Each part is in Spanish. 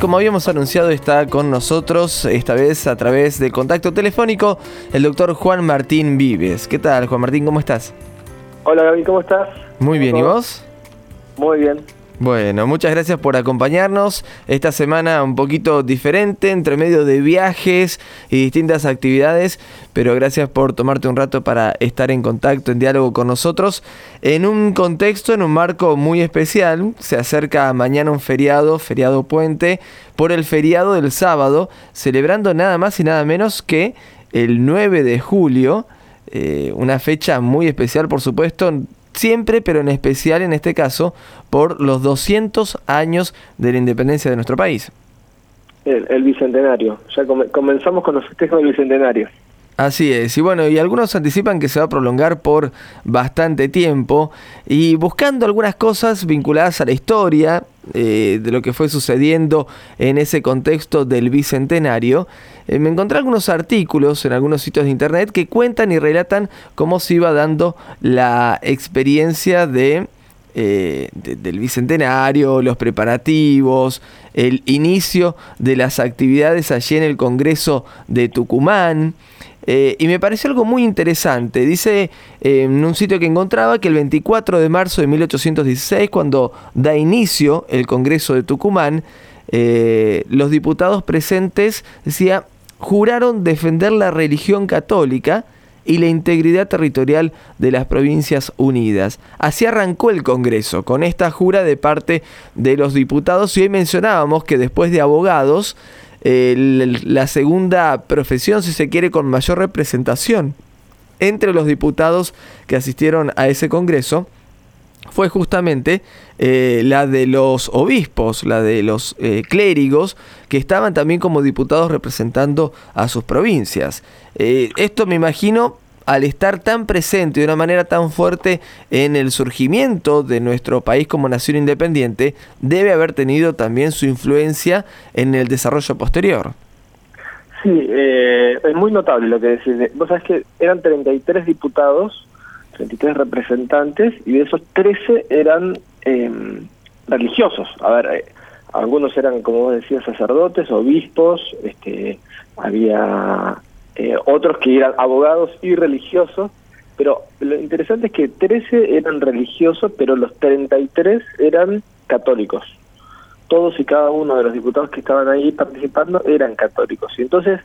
como habíamos anunciado, está con nosotros, esta vez a través de contacto telefónico, el doctor Juan Martín Vives. ¿Qué tal, Juan Martín? ¿Cómo estás? Hola, Gaby, ¿cómo estás? Muy bien, ¿y vos? Muy bien. Bueno, muchas gracias por acompañarnos. Esta semana un poquito diferente, entre medio de viajes y distintas actividades, pero gracias por tomarte un rato para estar en contacto, en diálogo con nosotros, en un contexto, en un marco muy especial. Se acerca mañana un feriado, feriado puente, por el feriado del sábado, celebrando nada más y nada menos que el 9 de julio. Eh, una fecha muy especial, por supuesto, siempre, pero en especial en este caso, por los 200 años de la independencia de nuestro país. El, bicentenario, ya comenzamos con los festejos del bicentenario. Así es, y bueno, y algunos anticipan que se va a prolongar por bastante tiempo y buscando algunas cosas vinculadas a la historia eh, de lo que fue sucediendo en ese contexto del bicentenario, eh, me encontré algunos artículos en algunos sitios de internet que cuentan y relatan cómo se iba dando la experiencia de eh, del Bicentenario, los preparativos, el inicio de las actividades allí en el Congreso de Tucumán. Eh, y me pareció algo muy interesante. Dice eh, en un sitio que encontraba que el 24 de marzo de 1816, cuando da inicio el Congreso de Tucumán, los diputados presentes, decía, juraron defender la religión católica y la integridad territorial de las provincias unidas. Así arrancó el Congreso, con esta jura de parte de los diputados y hoy mencionábamos que después de abogados, la segunda profesión, si se quiere, con mayor representación entre los diputados que asistieron a ese Congreso, fue justamente eh, la de los obispos, la de los eh, clérigos, que estaban también como diputados representando a sus provincias. Eh, esto me imagino al estar tan presente de una manera tan fuerte en el surgimiento de nuestro país como nación independiente, debe haber tenido también su influencia en el desarrollo posterior. Sí, es muy notable lo que decís. Vos sabés que eran 33 diputados 33 representantes y de esos 13 eran em, religiosos. A ver, eh, algunos eran, como vos decías, sacerdotes, obispos, este, había eh, otros que eran abogados y religiosos, pero lo interesante es que 13 eran religiosos, pero los 33 eran católicos todos y cada uno de los diputados que estaban ahí participando eran católicos. Y entonces,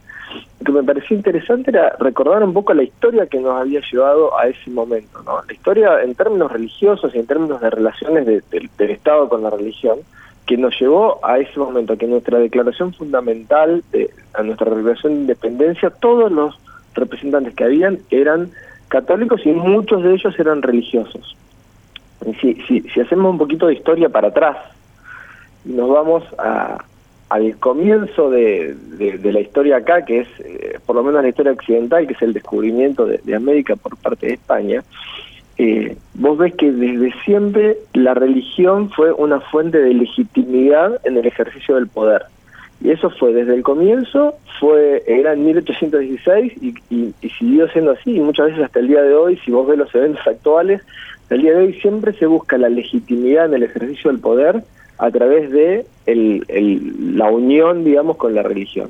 lo que me pareció interesante era recordar un poco la historia que nos había llevado a ese momento. ¿no? La historia en términos religiosos y en términos de relaciones del Estado con la religión, que nos llevó a ese momento, que nuestra declaración fundamental, de, a nuestra declaración de independencia, todos los representantes que habían eran católicos y muchos de ellos eran religiosos. si, si, si hacemos un poquito de historia para atrás, nos vamos a, al comienzo de, de, la historia acá, que es eh, por lo menos la historia occidental, que es el descubrimiento de, América por parte de España, eh, vos ves que desde siempre la religión fue una fuente de legitimidad en el ejercicio del poder. Y eso fue desde el comienzo, fue era en 1816 y, y, y, siguió siendo así, y muchas veces hasta el día de hoy, si vos ves los eventos actuales, hasta el día de hoy siempre se busca la legitimidad en el ejercicio del poder a través de el, la unión, digamos, con la religión.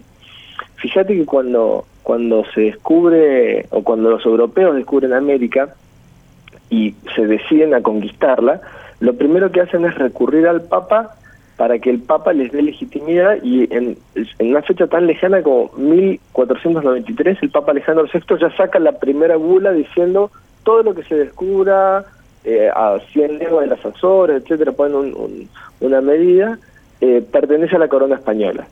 Fíjate que cuando, cuando se descubre, o cuando los europeos descubren América y se deciden a conquistarla, lo primero que hacen es recurrir al Papa para que el Papa les dé legitimidad y en, una fecha tan lejana como 1493 el Papa Alejandro VI ya saca la primera bula diciendo todo lo que se descubra eh, a 100 leguas de las Azores, etcétera, ponen una medida, eh, pertenece a la corona española.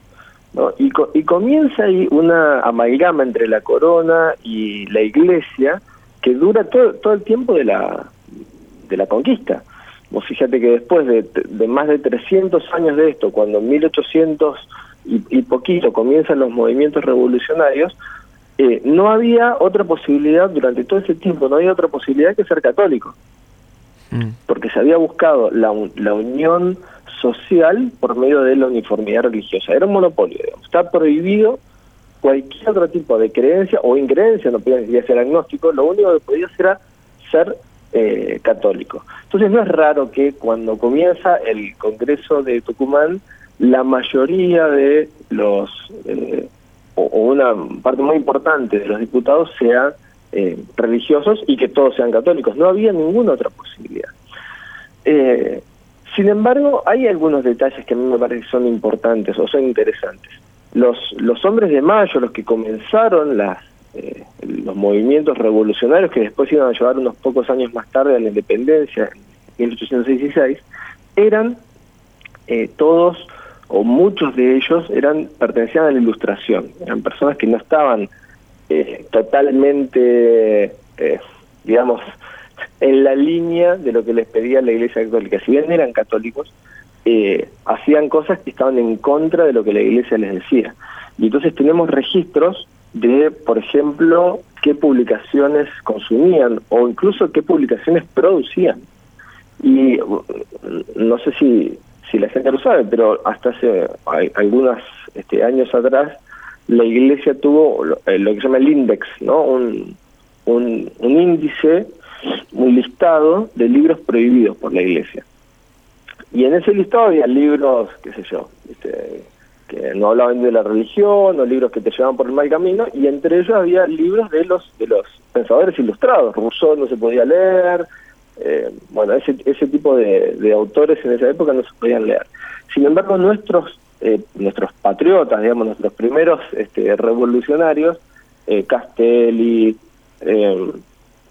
¿no? Y, y comienza ahí una amalgama entre la corona y la iglesia que dura todo, todo el tiempo de la, de la conquista. Vos fíjate que después de, de más de 300 años de esto, cuando en 1800 y, y poquito comienzan los movimientos revolucionarios, eh, no había otra posibilidad durante todo ese tiempo, no había otra posibilidad que ser católico. Mm. porque se había buscado la, la unión social por medio de la uniformidad religiosa. Era un monopolio, digamos. Está prohibido cualquier otro tipo de creencia o increencia, no podía ser agnóstico, lo único que podía era ser eh, católico. Entonces no es raro que cuando comienza el Congreso de Tucumán, la mayoría de los, eh, o, una parte muy importante de los diputados sean eh, religiosos y que todos sean católicos. No había ninguna otra posibilidad. Eh, sin embargo, hay algunos detalles que a mí me parece son importantes o son interesantes. Los, los hombres de mayo, los que comenzaron las, eh, los movimientos revolucionarios que después iban a llevar unos pocos años más tarde a la independencia, en 1816, eran eh, todos o muchos de ellos eran pertenecían a la ilustración, eran personas que no estaban eh, totalmente, digamos, en la línea de lo que les pedía la Iglesia Católica. Si bien eran católicos, hacían cosas que estaban en contra de lo que la Iglesia les decía. Y entonces tenemos registros de, por ejemplo, qué publicaciones consumían o incluso qué publicaciones producían. Y uh, no sé si, si la gente lo sabe, pero hasta hace algunos este, años atrás la iglesia tuvo lo, eh, que se llama el index, ¿no? Un, un, un índice, un listado de libros prohibidos por la iglesia. Y en ese listado había libros, qué sé yo, este, que no hablaban de la religión o libros que te llevaban por el mal camino y entre ellos había libros de los de los pensadores ilustrados. Rousseau no se podía leer eh, bueno ese ese tipo de, de, autores en esa época no se podían leer. Sin embargo nuestros eh, nuestros patriotas digamos nuestros primeros este, revolucionarios eh, Castelli eh,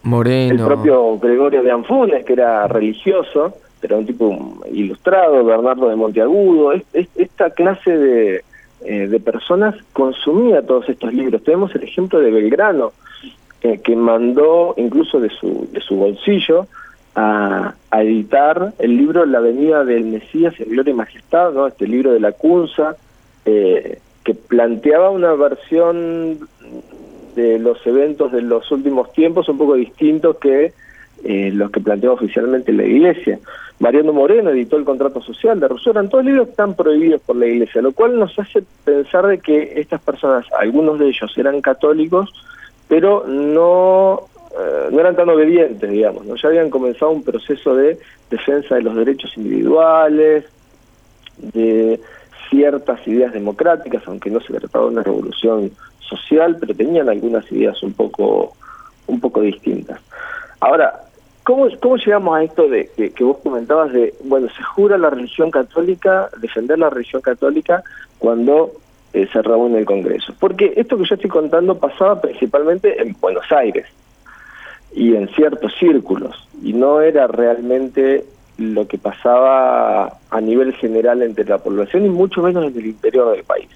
Moreno. el propio Gregorio de Anfunes que era religioso pero un tipo ilustrado, Bernardo de Monteagudo, esta clase de, eh, de personas consumía todos estos libros. Tenemos el ejemplo de Belgrano, que mandó incluso de su, de su bolsillo a, editar el libro La Venida del Mesías en Gloria y Majestad, ¿no? este libro de la Cunza, eh, que planteaba una versión de los eventos de los últimos tiempos un poco distintos que eh, los que planteó oficialmente la Iglesia. Mariano Moreno editó el contrato social de Rousseau, eran todos libros están prohibidos por la Iglesia, lo cual nos hace pensar de que estas personas, algunos de ellos eran católicos, pero no, eh, no eran tan obedientes, digamos, ¿no? ya habían comenzado un proceso de defensa de los derechos individuales, de ciertas ideas democráticas, aunque no se trataba de una revolución social, pero tenían algunas ideas un poco, un poco distintas. Ahora, ¿Cómo, ¿Cómo llegamos a esto de que, vos comentabas de, bueno, se jura la religión católica, defender la religión católica cuando eh, se reúne el Congreso? Porque esto que yo estoy contando pasaba principalmente en Buenos Aires y en ciertos círculos, y no era realmente lo que pasaba a nivel general entre la población y mucho menos en el interior del país.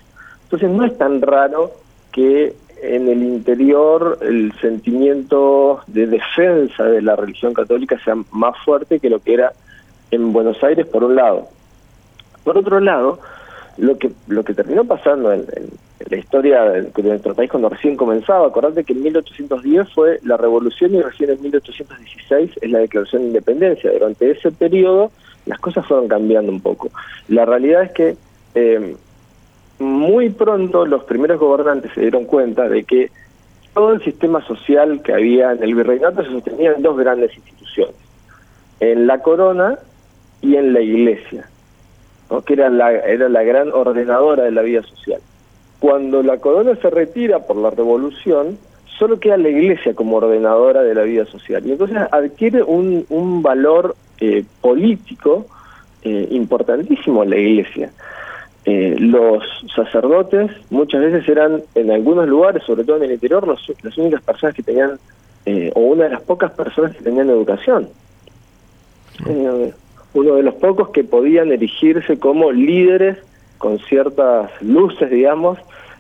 Entonces no es tan raro que en el interior el sentimiento de defensa de la religión católica sea más fuerte que lo que era en Buenos Aires por un lado. Por otro lado, lo que lo que terminó pasando en, la historia de, nuestro país cuando recién comenzaba, acordate que en 1810 fue la revolución y recién en 1816 es la declaración de independencia. Durante ese periodo las cosas fueron cambiando un poco. La realidad es que eh, muy pronto los primeros gobernantes se dieron cuenta de que todo el sistema social que había en el virreinato se sostenía en dos grandes instituciones, en la corona y en la iglesia, que era la, era la gran ordenadora de la vida social. Cuando la corona se retira por la revolución, solo queda la iglesia como ordenadora de la vida social. Y entonces adquiere un, un valor eh, político eh, importantísimo la iglesia. Eh, los sacerdotes muchas veces eran en algunos lugares, sobre todo en el interior, las únicas personas que tenían, eh, o una de las pocas personas que tenían educación. Eh, uno de los pocos que podían erigirse como líderes con ciertas luces, digamos,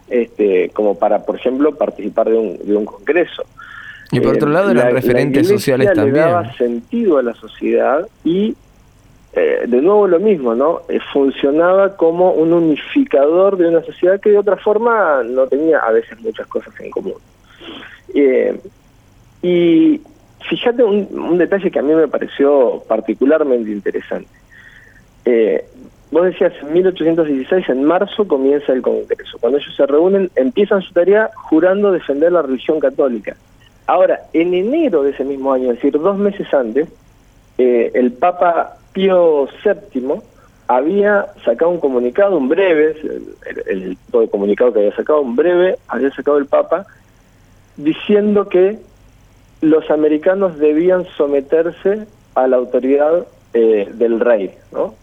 este, como para, por ejemplo, participar de un, de un congreso. Y por otro lado eran referentes sociales también. Le daba sentido a la sociedad y eh, de nuevo lo mismo, ¿no? Eh, funcionaba como un unificador de una sociedad que de otra forma no tenía a veces muchas cosas en común. Eh, y fíjate un, detalle que a mí me pareció particularmente interesante. vos decías, en 1816, en marzo, comienza el Congreso. Cuando ellos se reúnen, empiezan su tarea jurando defender la religión católica. Ahora, en enero de ese mismo año, es decir, dos meses antes, el Papa Pío VII había sacado un comunicado, un breve, el, el, comunicado que había sacado, un breve, había sacado el Papa, diciendo que los americanos debían someterse a la autoridad eh, del rey, ¿no?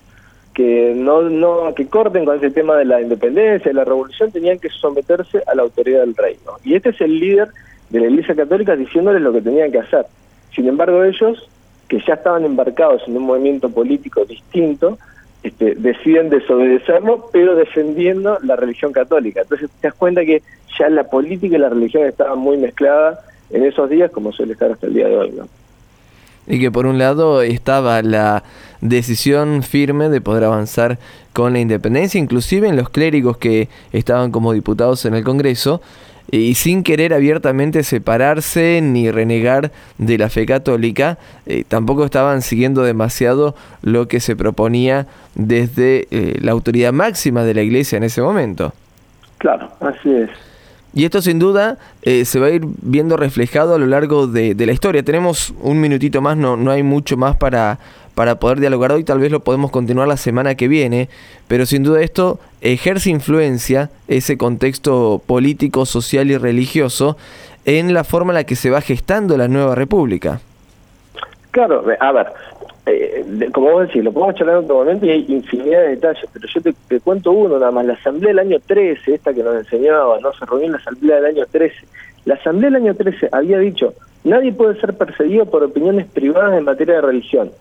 que no, no que corten con ese tema de la independencia, de la revolución, tenían que someterse a la autoridad del rey. ¿no? Y este es el líder de la Iglesia Católica diciéndoles lo que tenían que hacer. Sin embargo, ellos, que ya estaban embarcados en un movimiento político distinto, este, deciden desobedecerlo, pero defendiendo la religión católica. Entonces te das cuenta que ya la política y la religión estaban muy mezcladas en esos días, como suele estar hasta el día de hoy. ¿no? Y que por un lado estaba la decisión firme de poder avanzar con la independencia, inclusive en los clérigos que estaban como diputados en el Congreso, y sin querer abiertamente separarse ni renegar de la fe católica, eh, tampoco estaban siguiendo demasiado lo que se proponía desde eh, la autoridad máxima de la iglesia en ese momento. Claro, así es. Y esto sin duda eh, se va a ir viendo reflejado a lo largo de, la historia. Tenemos un minutito más, no, no hay mucho más para, para poder dialogar hoy, tal vez lo podemos continuar la semana que viene, pero sin duda esto ejerce influencia, ese contexto político, social y religioso, en la forma en la que se va gestando la nueva república. Claro, a ver, eh, como vos decís, lo podemos charlar en otro momento y hay infinidad de detalles, pero yo te, cuento uno nada más. La asamblea del año 13, esta que nos enseñaba, ¿no? Se reunió en la asamblea del año 13. La asamblea del año 13 había dicho, nadie puede ser perseguido por opiniones privadas en materia de religión.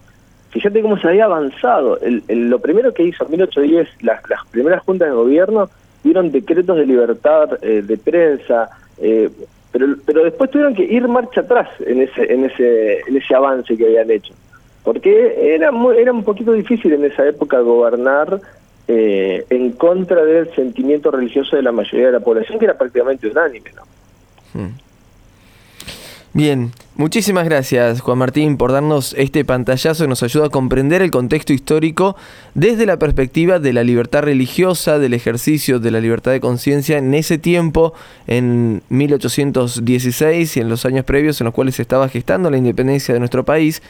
Fíjate cómo se había avanzado. El, lo primero que hizo en 1810, las, las primeras juntas de gobierno dieron decretos de libertad eh, de prensa, eh, pero, pero después tuvieron que ir marcha atrás en ese, en ese, en ese avance que habían hecho porque era, era un poquito difícil en esa época gobernar eh, en contra del sentimiento religioso de la mayoría de la población, que era prácticamente unánime. ¿no? Hmm. Bien, muchísimas gracias Juan Martín por darnos este pantallazo. Que nos ayuda a comprender el contexto histórico desde la perspectiva de la libertad religiosa, del ejercicio de la libertad de conciencia en ese tiempo, en 1816 y en los años previos en los cuales se estaba gestando la independencia de nuestro país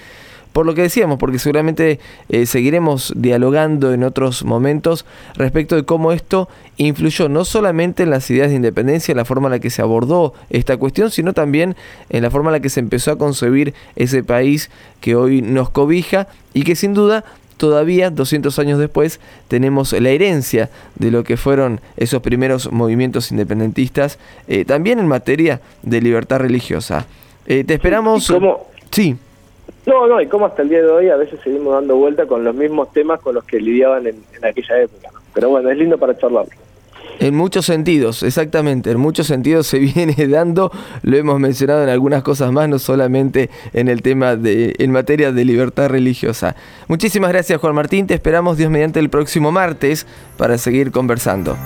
por lo que decíamos, porque seguramente eh, seguiremos dialogando en otros momentos respecto de cómo esto influyó no solamente en las ideas de independencia, en la forma en la que se abordó esta cuestión, sino también en la forma en la que se empezó a concebir ese país que hoy nos cobija y que sin duda todavía 200 años después tenemos la herencia de lo que fueron esos primeros movimientos independentistas, eh, también en materia de libertad religiosa. Eh, te esperamos... Sí. No, no, y como hasta el día de hoy a veces seguimos dando vuelta con los mismos temas con los que lidiaban en, aquella época. Pero bueno, es lindo para charlar. En muchos sentidos, exactamente, en muchos sentidos se viene dando, lo hemos mencionado en algunas cosas más, no solamente en el tema de, en materia de libertad religiosa. Muchísimas gracias Juan Martín, te esperamos Dios mediante el próximo martes para seguir conversando.